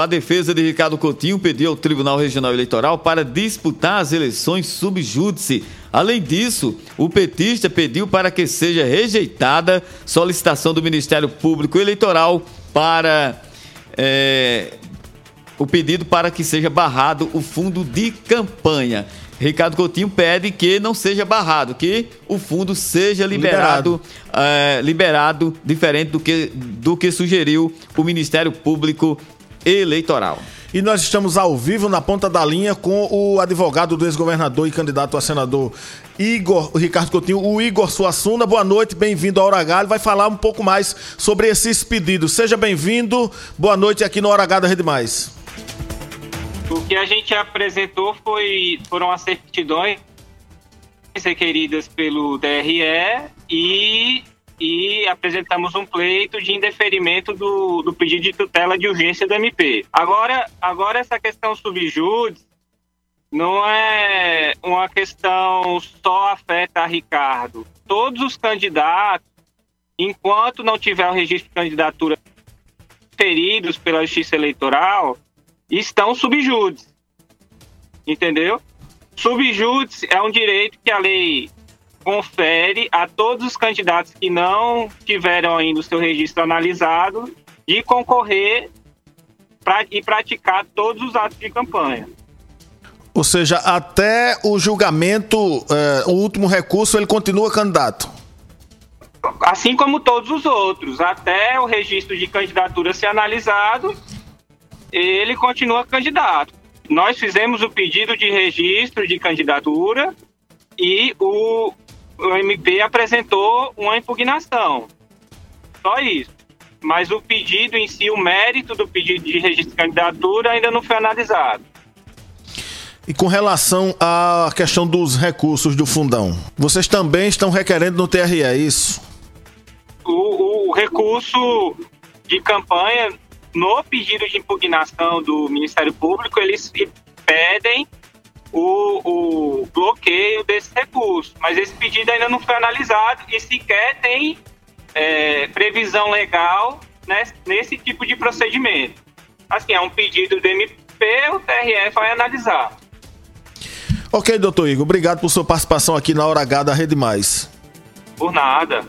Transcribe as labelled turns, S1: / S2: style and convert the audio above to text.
S1: A defesa de Ricardo Coutinho pediu ao Tribunal Regional Eleitoral para disputar as eleições subjúdice. Além disso, o petista pediu para que seja rejeitada solicitação do Ministério Público Eleitoral para é, o pedido para que seja barrado o fundo de campanha. Ricardo Coutinho pede que não seja barrado, que o fundo seja liberado, liberado, é, liberado diferente do que, do que sugeriu o Ministério Público eleitoral.
S2: E nós estamos ao vivo na ponta da linha com o advogado do ex-governador e candidato a senador Igor Ricardo Coutinho, o Igor Suassuna. Boa noite, bem-vindo ao Hora Galho. Vai falar um pouco mais sobre esses pedidos. Seja bem-vindo. Boa noite aqui no Hora H da Rede Mais.
S3: O que a gente apresentou foi, foram as certidões requeridas pelo DRE e e apresentamos um pleito de indeferimento do, do pedido de tutela de urgência do MP. Agora, agora essa questão subjúdice não é uma questão só afeta a Ricardo. Todos os candidatos, enquanto não tiver o registro de candidatura feridos pela Justiça Eleitoral, estão subjúdice. Entendeu? Subjúdice é um direito que a lei confere a todos os candidatos que não tiveram ainda o seu registro analisado de concorrer pra, e praticar todos os atos de campanha.
S2: Ou seja, até o julgamento, é, o último recurso, ele continua candidato.
S3: Assim como todos os outros, até o registro de candidatura ser analisado, ele continua candidato. Nós fizemos o pedido de registro de candidatura e o, o MP apresentou uma impugnação. Só isso. Mas o pedido em si, o mérito do pedido de registro de candidatura ainda não foi analisado.
S2: E com relação à questão dos recursos do fundão, vocês também estão requerendo no TRE, é isso?
S3: O, o recurso de campanha, no pedido de impugnação do Ministério Público, eles pedem o, o bloqueio desse recurso. Mas esse pedido ainda não foi analisado e sequer tem é, previsão legal nesse, nesse tipo de procedimento. Assim, é um pedido do MP, o TRE vai analisar.
S2: Ok, doutor Igor, obrigado por sua participação aqui na Hora H da Rede Mais.
S3: Por nada.